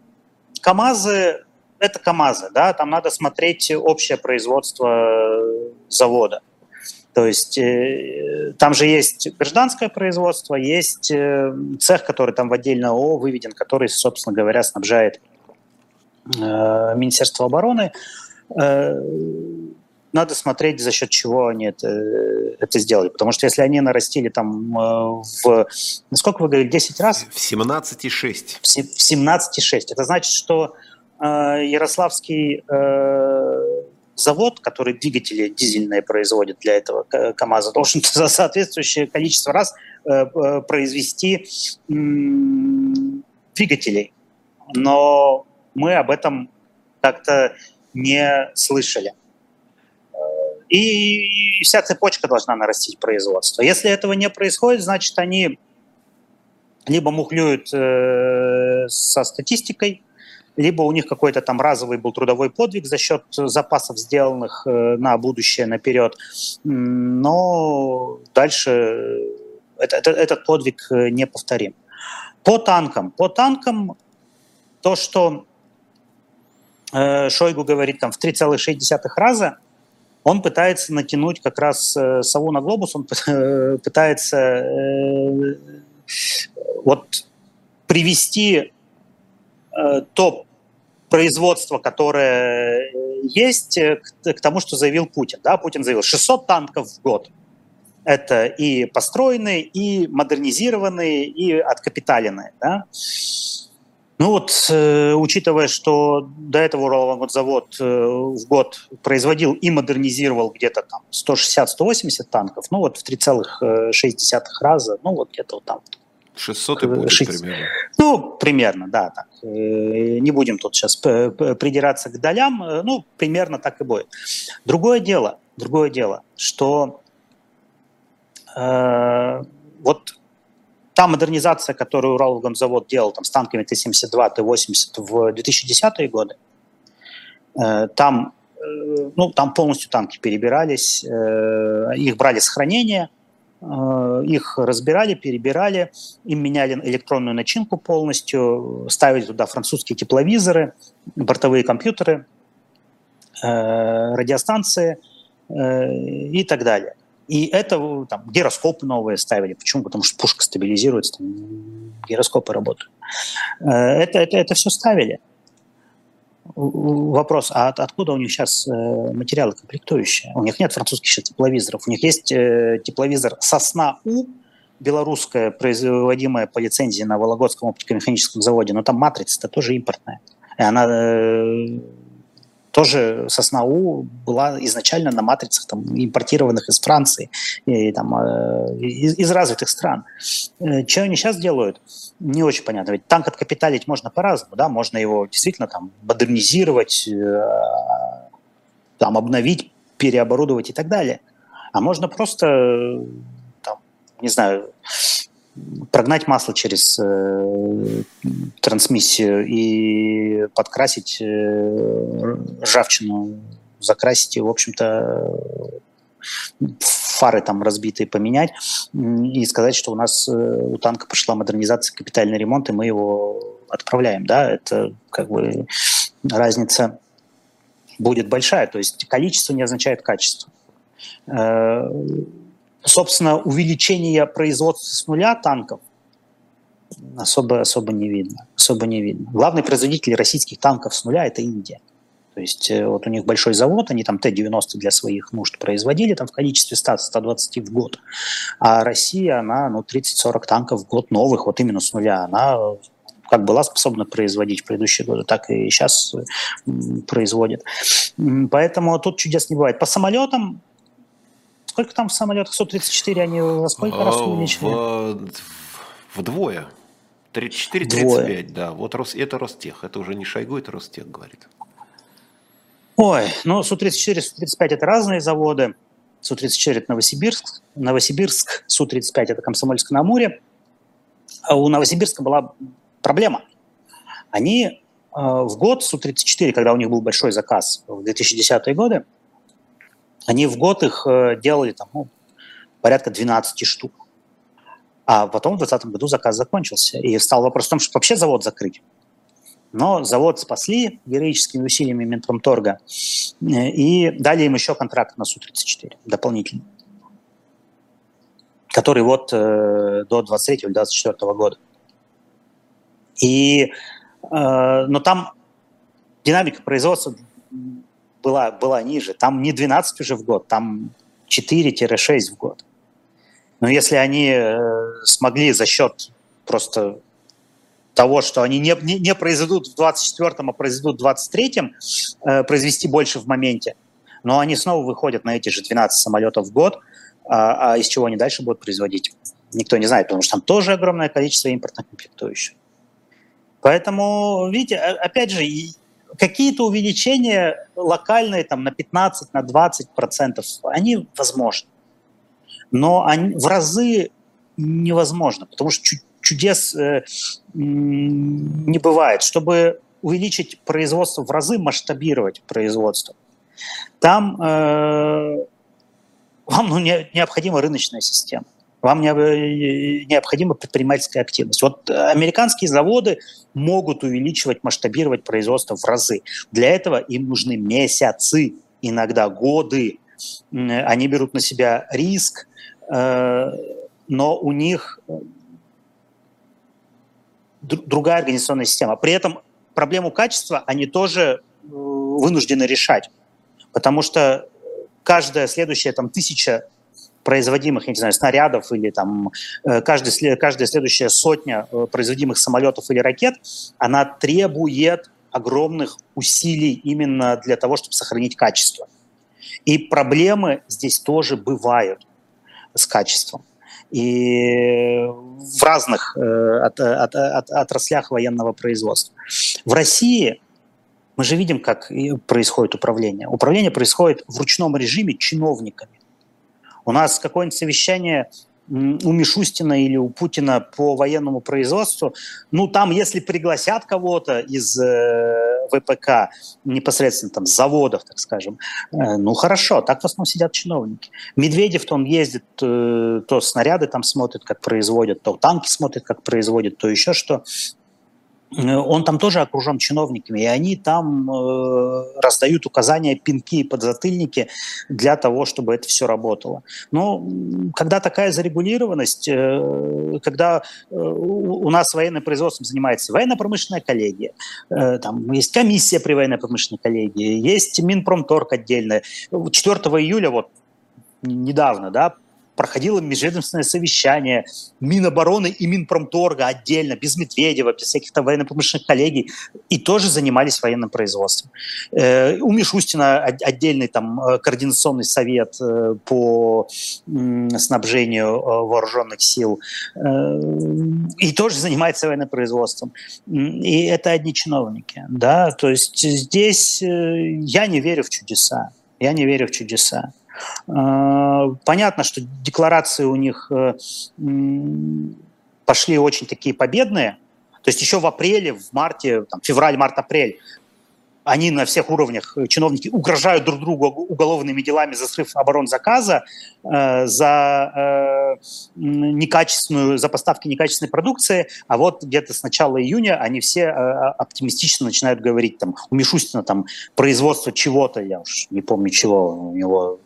КАМАЗы – это КАМАЗы, да, там надо смотреть общее производство завода. То есть э, там же есть гражданское производство, есть цех, который там в отдельно ООО выведен, который, собственно говоря, снабжает Министерство обороны надо смотреть, за счет чего они это, это сделали. Потому что если они нарастили там э, в, насколько вы говорили, 10 раз? В 17,6. В 17,6. Это значит, что э, Ярославский э, завод, который двигатели дизельные производит для этого КАМАЗа, должен за соответствующее количество раз э, э произвести э, двигателей. Но мы об этом как-то не слышали. И вся цепочка должна нарастить производство. Если этого не происходит, значит, они либо мухлюют э, со статистикой, либо у них какой-то там разовый был трудовой подвиг за счет запасов, сделанных э, на будущее, наперед. Но дальше это, это, этот подвиг э, не повторим. По танкам. По танкам то, что э, Шойгу говорит там в 3,6 раза – он пытается натянуть как раз э, сову на глобус, он пытается э, вот привести э, то производство, которое есть, к, к тому, что заявил Путин. Да? Путин заявил 600 танков в год. Это и построенные, и модернизированные, и откапиталенные. Да? Ну вот, э, учитывая, что до этого Уралвагонзавод э, в год производил и модернизировал где-то там 160-180 танков, ну вот в 3,6 раза, ну вот где-то вот там. 600 и будет 60. примерно. Ну, примерно, да. Так. Э, не будем тут сейчас придираться к долям, э, ну, примерно так и будет. Другое дело, другое дело, что э, вот та модернизация, которую Уралгомзавод делал там, с танками Т-72, Т-80 в 2010-е годы, э, там, э, ну, там полностью танки перебирались, э, их брали с хранения, их разбирали, перебирали, им меняли электронную начинку полностью, ставили туда французские тепловизоры, бортовые компьютеры, радиостанции и так далее. И это там, гироскопы новые ставили. Почему? Потому что пушка стабилизируется, там, гироскопы работают. Это, это, это все ставили вопрос, а откуда у них сейчас э, материалы комплектующие? У них нет французских сейчас тепловизоров. У них есть э, тепловизор «Сосна-У», белорусская, производимая по лицензии на Вологодском оптико-механическом заводе, но там матрица-то тоже импортная. И она э, тоже сосна У была изначально на матрицах там, импортированных из Франции и там, э, из, из развитых стран. Э, что они сейчас делают, не очень понятно. Ведь танк откапиталить можно по-разному, да, можно его действительно там модернизировать, э, там, обновить, переоборудовать и так далее. А можно просто, там, не знаю, прогнать масло через э, трансмиссию и подкрасить э, ржавчину, закрасить и, в общем-то, фары там разбитые поменять и сказать, что у нас э, у танка пошла модернизация, капитальный ремонт, и мы его отправляем, да, это как бы разница будет большая, то есть количество не означает качество. Э, собственно, увеличение производства с нуля танков особо, особо не видно. Особо не видно. Главный производитель российских танков с нуля – это Индия. То есть э, вот у них большой завод, они там Т-90 для своих нужд производили там в количестве 100-120 в год. А Россия, она ну, 30-40 танков в год новых, вот именно с нуля. Она как была способна производить в предыдущие годы, так и сейчас производит. Поэтому тут чудес не бывает. По самолетам Сколько там в самолетах Су-34 они во сколько раз увеличили? Вдвое. 34-35, да. Вот Рос, это Ростех. Это уже не Шойгу, это Ростех говорит. Ой, ну Су-34, Су-35 это разные заводы. Су-34 это Новосибирск. Новосибирск, Су-35 это Комсомольск на Амуре. А у Новосибирска была проблема. Они э, в год Су-34, когда у них был большой заказ в 2010-е годы, они в год их э, делали там, ну, порядка 12 штук. А потом в 2020 году заказ закончился. И стал вопрос в том, что вообще завод закрыть. Но завод спасли героическими усилиями Минпромторга э, и дали им еще контракт на Су-34 дополнительный, который вот э, до 23 или 24 года. И, э, но там динамика производства была, была ниже. Там не 12 уже в год, там 4-6 в год. Но если они э, смогли за счет просто того, что они не, не, не произведут в 24-м, а произведут в 23-м, э, произвести больше в моменте, но они снова выходят на эти же 12 самолетов в год, а, а из чего они дальше будут производить, никто не знает, потому что там тоже огромное количество импортных комплектующих. Поэтому, видите, опять же, какие-то увеличения локальные там, на 15, на 20 процентов, они возможны. Но они в разы невозможно, потому что чудес э, не бывает. Чтобы увеличить производство в разы, масштабировать производство, там э, вам ну, не, необходима рыночная система вам необходима предпринимательская активность. Вот американские заводы могут увеличивать, масштабировать производство в разы. Для этого им нужны месяцы, иногда годы. Они берут на себя риск, э, но у них другая организационная система. При этом проблему качества они тоже э, вынуждены решать, потому что каждая следующая там, тысяча производимых, я не знаю, снарядов или там э, каждый, каждая следующая сотня э, производимых самолетов или ракет, она требует огромных усилий именно для того, чтобы сохранить качество. И проблемы здесь тоже бывают с качеством. И в разных э, от, от, от, отраслях военного производства. В России мы же видим, как происходит управление. Управление происходит в ручном режиме чиновниками. У нас какое-нибудь совещание у Мишустина или у Путина по военному производству, ну там, если пригласят кого-то из э, ВПК непосредственно там заводов, так скажем, э, ну хорошо, так в основном сидят чиновники. Медведев-то он ездит, э, то снаряды там смотрит, как производят, то танки смотрит, как производят, то еще что. Э, он там тоже окружен чиновниками, и они там э, раздают указания, пинки и подзатыльники для того, чтобы это все работало. Но когда такая зарегулированность, э, когда э, у нас военным производством занимается военно-промышленная коллегия, э, там есть комиссия при военно-промышленной коллегии, есть Минпромторг отдельная. 4 июля вот недавно, да, проходило межведомственное совещание Минобороны и Минпромторга отдельно, без Медведева, без всяких там военно-промышленных коллегий, и тоже занимались военным производством. Э, у Мишустина отдельный там э, координационный совет э, по снабжению вооруженных сил, и тоже занимается военным производством. И это одни чиновники, да, то есть здесь я не верю в чудеса. Я не верю в чудеса. Э, понятно, что декларации у них э, пошли очень такие победные. То есть еще в апреле, в марте, там, февраль, март, апрель они на всех уровнях, э, чиновники, угрожают друг другу уголовными делами за срыв оборонзаказа, э, за некачественную, за поставки некачественной продукции, а вот где-то с начала июня они все оптимистично начинают говорить, там, у Мишустина там производство чего-то, я уж не помню чего, у него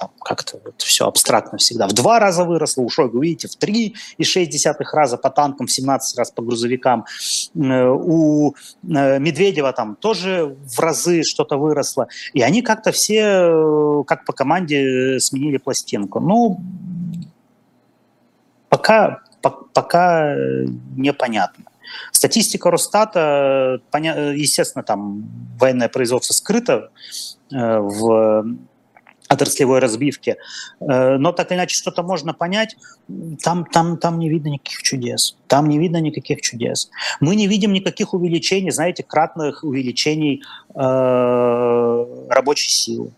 там как-то вот все абстрактно всегда. В два раза выросло, у Шойгу, видите, в три и шесть десятых раза по танкам, в 17 раз по грузовикам. Э, у э, Медведева там тоже в разы что-то выросло. И они как-то все, э, как по команде, сменили пластинку. Ну, пока, пока непонятно. Статистика Росстата, естественно, там военное производство скрыто в отраслевой разбивки. Э, но так или иначе что-то можно понять. Там, там, там не видно никаких чудес. Там не видно никаких чудес. Мы не видим никаких увеличений, знаете, кратных увеличений э, рабочей силы.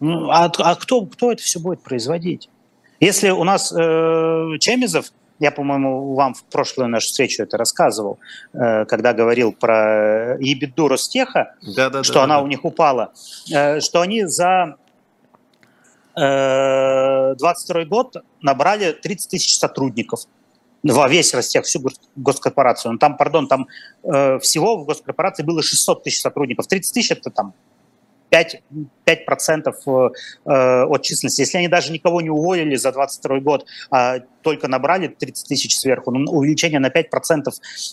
Ну, а, а кто, кто это все будет производить? Если у нас э, Чемизов я, по-моему, вам в прошлую нашу встречу это рассказывал, э, когда говорил про ебеду Ростеха, да, да, что да, она да. у них упала, э, что они за 22 э, год набрали 30 тысяч сотрудников во весь Ростех, всю госкорпорацию. Ну, там, пардон, там всего в госкорпорации было 600 тысяч сотрудников. 30 тысяч – это там 5, 5% э, э, от численности. Если они даже никого не уволили за 22 год, а только набрали 30 тысяч сверху, ну, увеличение на 5%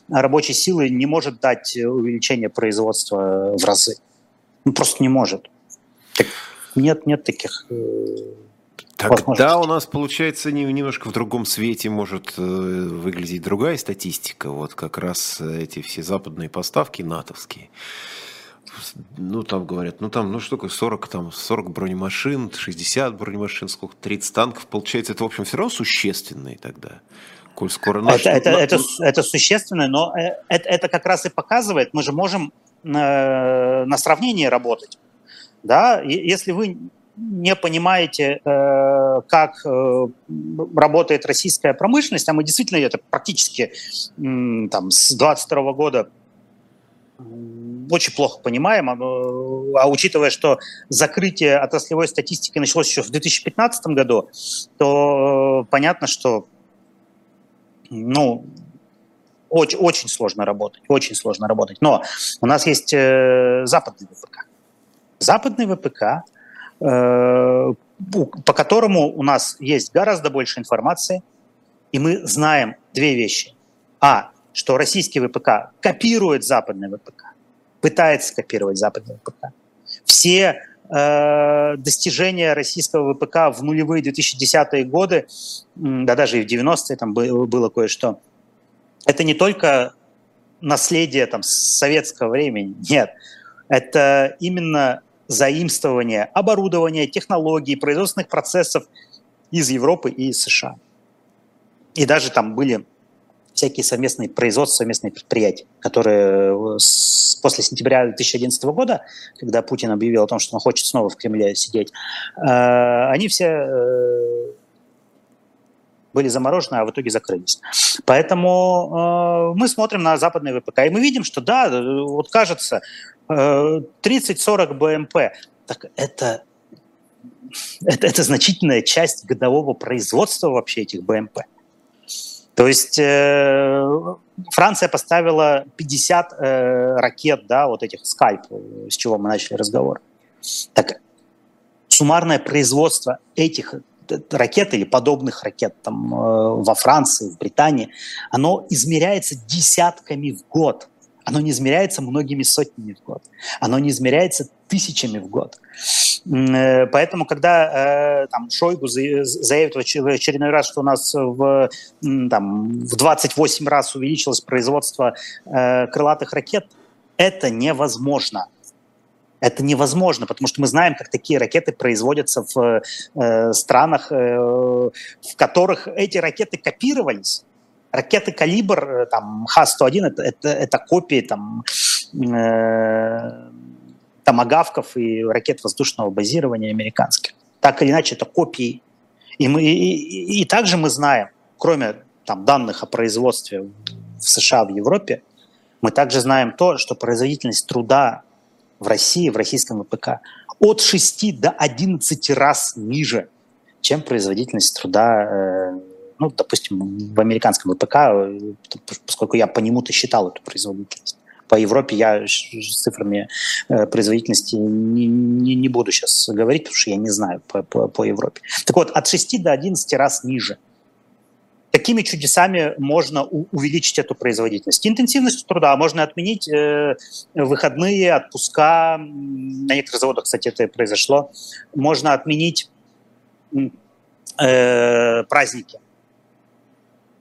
рабочей силы не может дать увеличение производства в разы. Ну, просто не может. Так нет, нет таких э, Тогда у нас, получается, немножко в другом свете может выглядеть другая статистика. Вот как раз эти все западные поставки натовские ну, там говорят, ну, там, ну, что такое, 40, там, 40 бронемашин, 60 бронемашин, сколько, 30 танков, получается, это, в общем, все равно существенные тогда. Коль скоро наш... это, это, это, это существенно, но э, это, это как раз и показывает, мы же можем на, на сравнении работать. Да? Если вы не понимаете, э, как э, работает российская промышленность, а мы действительно это практически там, с 22 года очень плохо понимаем, а, а учитывая, что закрытие отраслевой статистики началось еще в 2015 году, то э, понятно, что ну, очень, очень сложно работать, очень сложно работать. Но у нас есть э, западный ВПК. Западный ВПК, э, по которому у нас есть гораздо больше информации, и мы знаем две вещи. А, что российский ВПК копирует западный ВПК пытается копировать западный ВПК. Все э, достижения российского ВПК в нулевые 2010-е годы, да даже и в 90-е там было, кое-что, это не только наследие там, советского времени, нет, это именно заимствование оборудования, технологий, производственных процессов из Европы и из США. И даже там были всякие совместные производства, совместные предприятия, которые э, после сентября 2011 года, когда Путин объявил о том, что он хочет снова в Кремле сидеть, э, они все э, были заморожены, а в итоге закрылись. Поэтому э, мы смотрим на западные ВПК, и мы видим, что да, вот кажется, э, 30-40 БМП, так это, это, это значительная часть годового производства вообще этих БМП. То есть Франция поставила 50 э, ракет, да, вот этих скальп, с чего мы начали разговор. Так суммарное производство этих ракет или подобных ракет там, э, во Франции, в Британии, оно измеряется десятками в год. Оно не измеряется многими сотнями в год. Оно не измеряется тысячами в год. Э, поэтому, когда э, там, Шойгу заявит в очередной раз, что у нас в, там, в 28 раз увеличилось производство э, крылатых ракет, это невозможно. Это невозможно, потому что мы знаем, как такие ракеты производятся в э, странах, э, в которых эти ракеты копировались. Ракеты «Калибр», там, Х-101 это, это, это копии там, томагавков и ракет воздушного базирования американских. Так или иначе, это копии. И, мы, и, и, также мы знаем, кроме там, данных о производстве в США, в Европе, мы также знаем то, что производительность труда в России, в российском ВПК, от 6 до 11 раз ниже, чем производительность труда, э, ну, допустим, в американском ВПК, э, поскольку я по нему-то считал эту производительность. По Европе я с цифрами э, производительности не, не, не буду сейчас говорить, потому что я не знаю по, по, по Европе. Так вот, от 6 до 11 раз ниже – Какими чудесами можно увеличить эту производительность? Интенсивность труда. Можно отменить э, выходные, отпуска. На некоторых заводах, кстати, это произошло. Можно отменить э, праздники.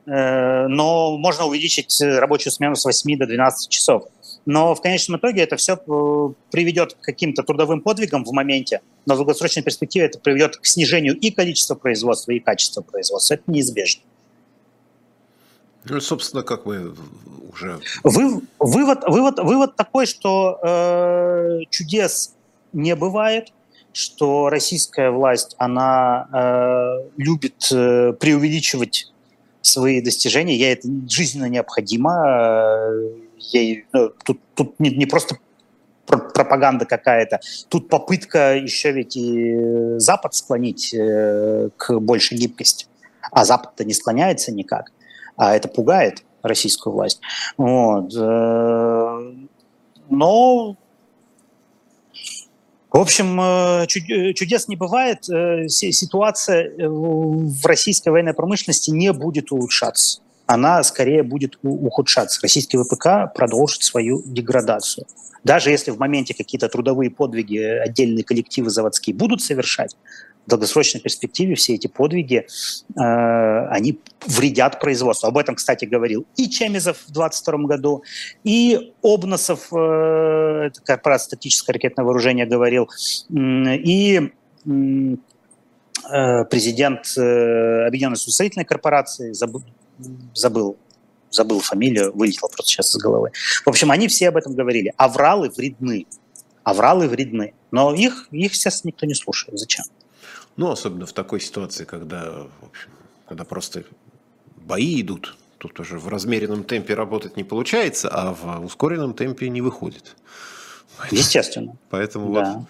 Э, но можно увеличить рабочую смену с 8 до 12 часов. Но в конечном итоге это все э, приведет к каким-то трудовым подвигам в моменте, но в долгосрочной перспективе это приведет к снижению и количества производства, и качества производства. Это неизбежно. Ну, собственно, как мы уже... Вы, вывод, вывод, вывод такой, что э, чудес не бывает, что российская власть, она э, любит э, преувеличивать свои достижения, ей это жизненно необходимо. Э, ей, ну, тут тут не, не просто пропаганда какая-то, тут попытка еще ведь и Запад склонить э, к большей гибкости. А Запад-то не склоняется никак а это пугает российскую власть. Вот. Э, но в общем, э, чудес не бывает. Э, ситуация в российской военной промышленности не будет улучшаться. Она скорее будет ухудшаться. Российский ВПК продолжит свою деградацию. Даже если в моменте какие-то трудовые подвиги отдельные коллективы заводские будут совершать, в долгосрочной перспективе все эти подвиги, э, они вредят производству. Об этом, кстати, говорил и Чемизов в 2022 году, и Обносов, э, это корпорация статическое ракетное вооружение, говорил, и э, президент э, Объединенной судостроительной корпорации, забыл, забыл забыл фамилию, вылетел просто сейчас из головы. В общем, они все об этом говорили. Авралы вредны. Авралы вредны. Но их, их сейчас никто не слушает. Зачем? Ну, особенно в такой ситуации, когда, в общем, когда просто бои идут, тут уже в размеренном темпе работать не получается, а в ускоренном темпе не выходит. Естественно. Поэтому да. вот...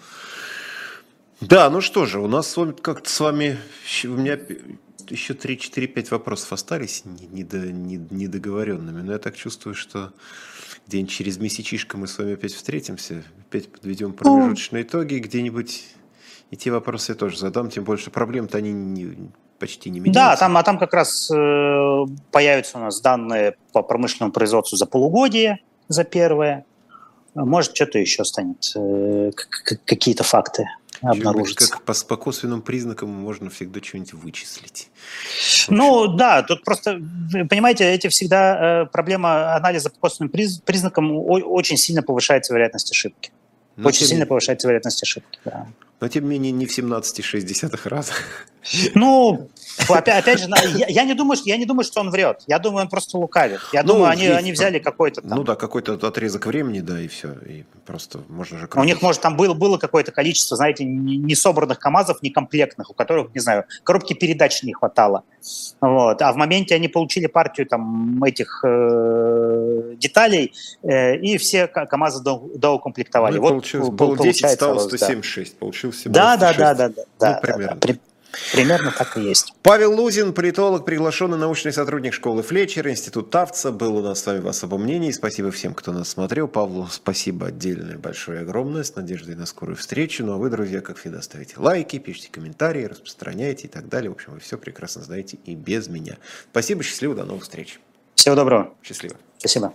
Да, ну что же, у нас с вами как-то с вами... У меня еще 3-4-5 вопросов остались недоговоренными, но я так чувствую, что где-нибудь через месячишко мы с вами опять встретимся, опять подведем промежуточные итоги, где-нибудь и те вопросы я тоже задам, тем больше проблем-то они не, почти не меняются. Да, там, а там как раз э, появятся у нас данные по промышленному производству за полугодие, за первое. Может, что-то еще станет, э, какие-то факты обнаружатся. Как по, по косвенным признакам можно всегда что-нибудь вычислить. Ну да, тут просто, понимаете, эти всегда э, проблема анализа по косвенным признакам очень сильно повышается вероятность ошибки. Но ну, очень сильно повышается вероятность ошибки, да. Но тем не менее не в 17,6 раза. Ну, опять, опять же, я, я, не думаю, что, я не думаю, что он врет. Я думаю, он просто лукавит. Я ну, думаю, они, есть, они взяли какой-то там... Ну да, какой-то отрезок времени, да, и все. И просто можно же... У них, может, там было, было какое-то количество, знаете, не собранных КАМАЗов, некомплектных, у которых, не знаю, коробки передач не хватало. Вот. А в моменте они получили партию там этих э, деталей, э, и все КАМАЗы доукомплектовали. Ну, вот получилось, был, 10 стало 176, да. получился да, да, да, да, да, ну, да, примерно. Да, да. Примерно так и есть. Павел Лузин, политолог, приглашенный научный сотрудник школы Флетчера, Институт Тавца, был у нас с вами в особом мнении. Спасибо всем, кто нас смотрел. Павлу спасибо отдельное, большое, огромное, с надеждой на скорую встречу. Ну а вы, друзья, как всегда, ставите лайки, пишите комментарии, распространяйте и так далее. В общем, вы все прекрасно знаете и без меня. Спасибо, счастливо, до новых встреч. Всего доброго. Счастливо. Спасибо.